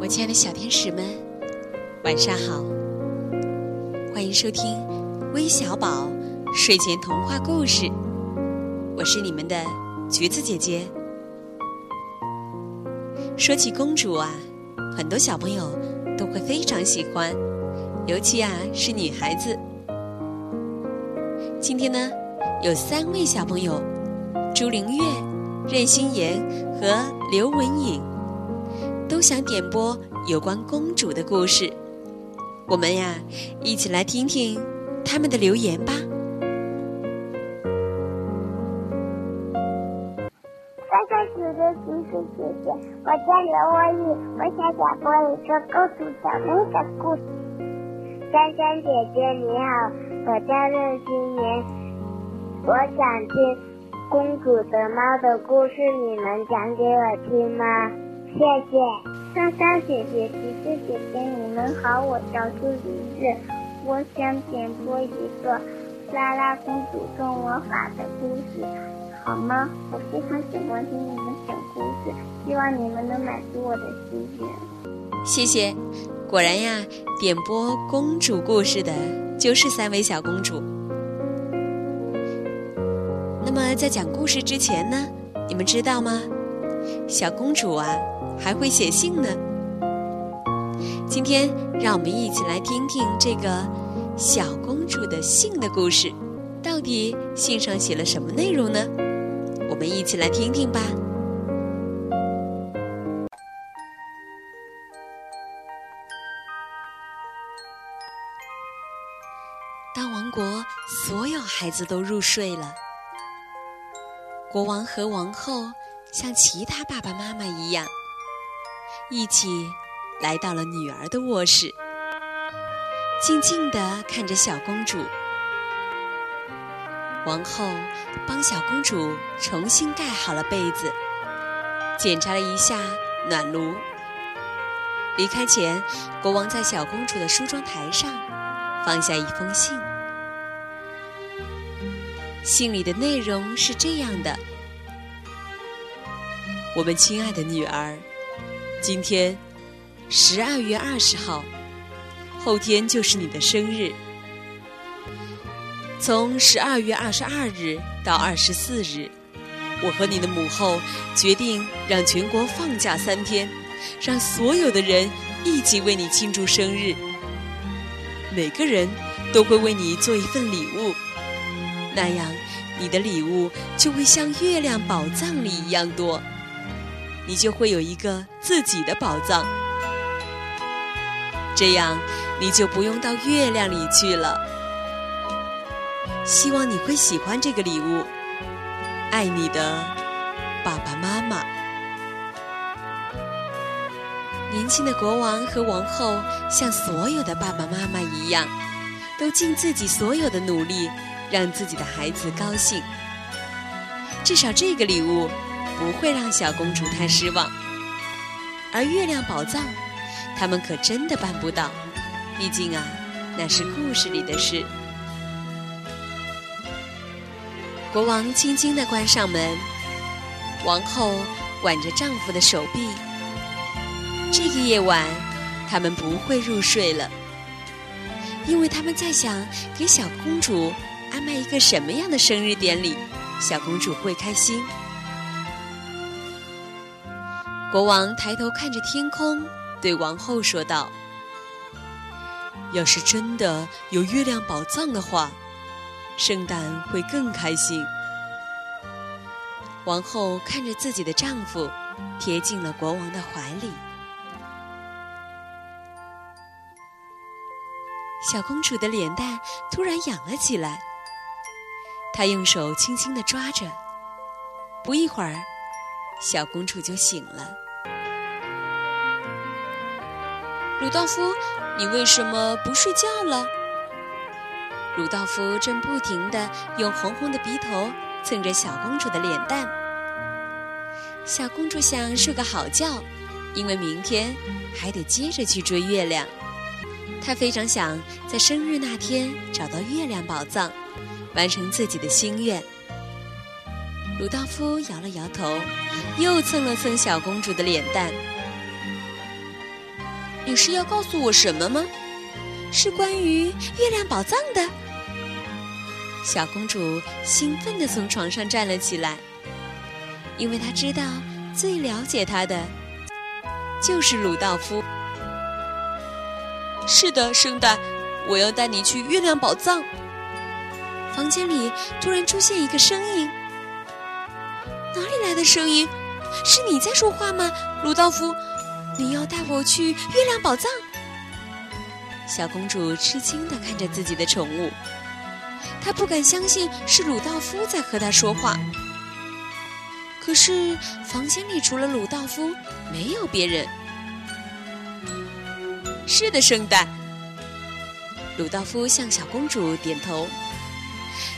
我亲爱的小天使们，晚上好！欢迎收听微小宝睡前童话故事，我是你们的橘子姐姐。说起公主啊，很多小朋友都会非常喜欢，尤其啊是女孩子。今天呢，有三位小朋友：朱玲月、任心妍和刘文颖。都想点播有关公主的故事，我们呀一起来听听他们的留言吧。哥哥姐姐，橘子姐姐，我叫刘文宇，我想讲播一个公主小妹的故事。珊珊姐姐你好，我叫任心妍，我想听公主的猫的故事，你能讲给我听吗？谢谢，莎莎姐姐、橘子姐姐，你们好，我叫朱梨子，我想点播一个拉拉公主做魔法的故事，好吗？我非常喜欢听你们讲故事，希望你们能满足我的心愿。谢谢，果然呀，点播公主故事的就是三位小公主。那么在讲故事之前呢，你们知道吗？小公主啊。还会写信呢。今天让我们一起来听听这个小公主的信的故事，到底信上写了什么内容呢？我们一起来听听吧。当王国所有孩子都入睡了，国王和王后像其他爸爸妈妈一样。一起来到了女儿的卧室，静静地看着小公主。王后帮小公主重新盖好了被子，检查了一下暖炉。离开前，国王在小公主的梳妆台上放下一封信，信里的内容是这样的：“我们亲爱的女儿。”今天，十二月二十号，后天就是你的生日。从十二月二十二日到二十四日，我和你的母后决定让全国放假三天，让所有的人一起为你庆祝生日。每个人都会为你做一份礼物，那样你的礼物就会像月亮宝藏里一样多。你就会有一个自己的宝藏，这样你就不用到月亮里去了。希望你会喜欢这个礼物，爱你的爸爸妈妈。年轻的国王和王后像所有的爸爸妈妈一样，都尽自己所有的努力让自己的孩子高兴。至少这个礼物。不会让小公主太失望，而月亮宝藏，他们可真的办不到。毕竟啊，那是故事里的事。国王轻轻地关上门，王后挽着丈夫的手臂。这个夜晚，他们不会入睡了，因为他们在想给小公主安排一个什么样的生日典礼，小公主会开心。国王抬头看着天空，对王后说道：“要是真的有月亮宝藏的话，圣诞会更开心。”王后看着自己的丈夫，贴进了国王的怀里。小公主的脸蛋突然痒了起来，她用手轻轻的抓着，不一会儿。小公主就醒了。鲁道夫，你为什么不睡觉了？鲁道夫正不停地用红红的鼻头蹭着小公主的脸蛋。小公主想睡个好觉，因为明天还得接着去追月亮。她非常想在生日那天找到月亮宝藏，完成自己的心愿。鲁道夫摇了摇头，又蹭了蹭小公主的脸蛋。你是要告诉我什么吗？是关于月亮宝藏的。小公主兴奋地从床上站了起来，因为她知道最了解她的就是鲁道夫。是的，圣诞，我要带你去月亮宝藏。房间里突然出现一个声音，哪里来的声音？是你在说话吗，鲁道夫？你要带我去月亮宝藏？小公主吃惊的看着自己的宠物，她不敢相信是鲁道夫在和她说话。可是房间里除了鲁道夫，没有别人。是的，圣诞。鲁道夫向小公主点头。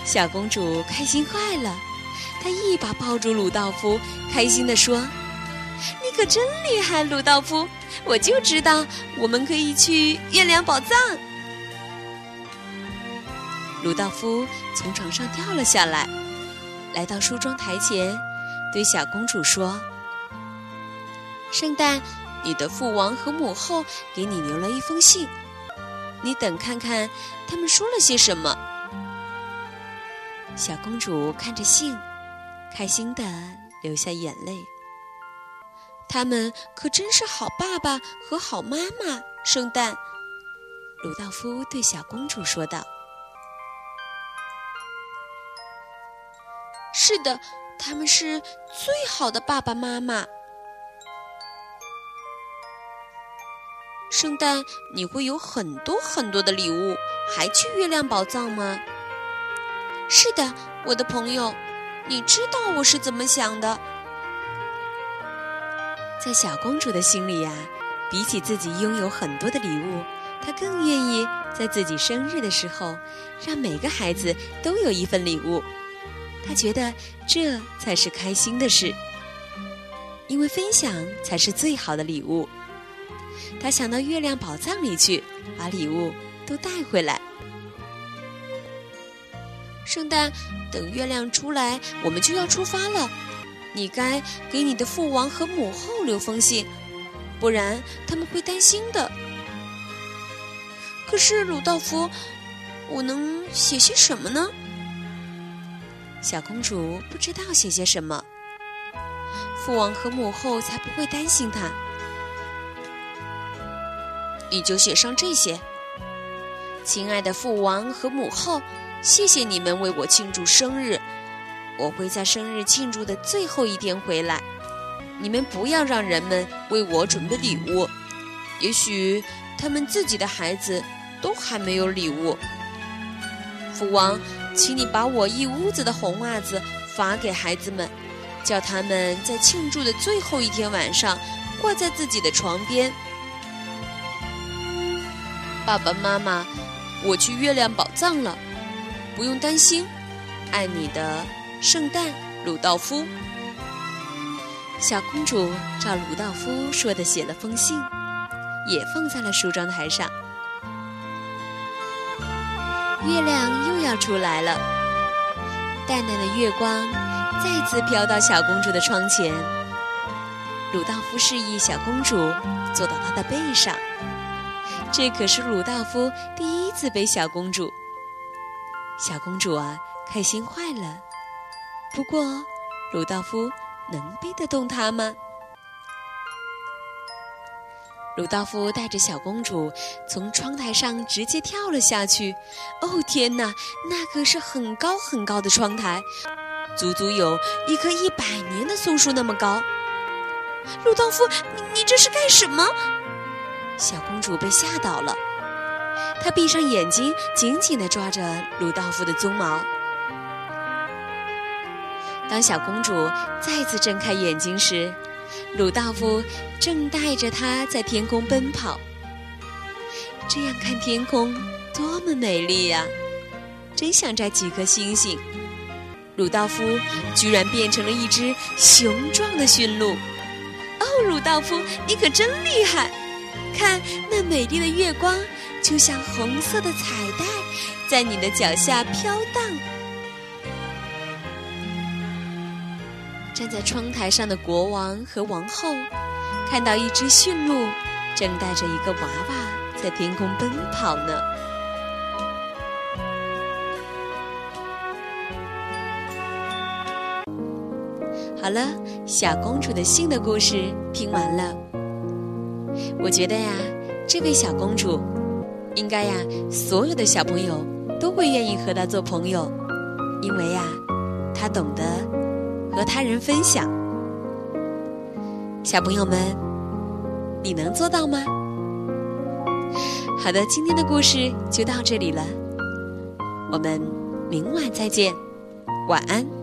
小公主开心坏了，她一把抱住鲁道夫，开心地说：“你可真厉害，鲁道夫！我就知道我们可以去月亮宝藏。”鲁道夫从床上跳了下来，来到梳妆台前，对小公主说：“圣诞，你的父王和母后给你留了一封信，你等看看他们说了些什么。”小公主看着信，开心的流下眼泪。他们可真是好爸爸和好妈妈。圣诞，鲁道夫对小公主说道：“是的，他们是最好的爸爸妈妈。”圣诞，你会有很多很多的礼物，还去月亮宝藏吗？是的，我的朋友，你知道我是怎么想的。在小公主的心里呀，比起自己拥有很多的礼物，她更愿意在自己生日的时候，让每个孩子都有一份礼物。她觉得这才是开心的事，因为分享才是最好的礼物。她想到月亮宝藏里去，把礼物都带回来。圣诞，等月亮出来，我们就要出发了。你该给你的父王和母后留封信，不然他们会担心的。可是鲁道夫，我能写些什么呢？小公主不知道写些什么。父王和母后才不会担心她。你就写上这些：亲爱的父王和母后。谢谢你们为我庆祝生日，我会在生日庆祝的最后一天回来。你们不要让人们为我准备礼物，也许他们自己的孩子都还没有礼物。父王，请你把我一屋子的红袜子发给孩子们，叫他们在庆祝的最后一天晚上挂在自己的床边。爸爸妈妈，我去月亮宝藏了。不用担心，爱你的圣诞鲁道夫。小公主照鲁道夫说的写了封信，也放在了梳妆台上。月亮又要出来了，淡淡的月光再次飘到小公主的窗前。鲁道夫示意小公主坐到他的背上，这可是鲁道夫第一次背小公主。小公主啊，开心坏了。不过，鲁道夫能背得动她吗？鲁道夫带着小公主从窗台上直接跳了下去。哦天哪，那可是很高很高的窗台，足足有一棵一百年的松树那么高。鲁道夫，你你这是干什么？小公主被吓倒了。他闭上眼睛，紧紧地抓着鲁道夫的鬃毛。当小公主再次睁开眼睛时，鲁道夫正带着她在天空奔跑。这样看天空多么美丽呀！真想摘几颗星星。鲁道夫居然变成了一只雄壮的驯鹿。哦，鲁道夫，你可真厉害！看那美丽的月光。就像红色的彩带，在你的脚下飘荡。站在窗台上的国王和王后，看到一只驯鹿正带着一个娃娃在天空奔跑呢。好了，小公主的信的故事听完了。我觉得呀，这位小公主，应该呀，所有的小朋友都会愿意和她做朋友，因为呀，她懂得和他人分享。小朋友们，你能做到吗？好的，今天的故事就到这里了，我们明晚再见，晚安。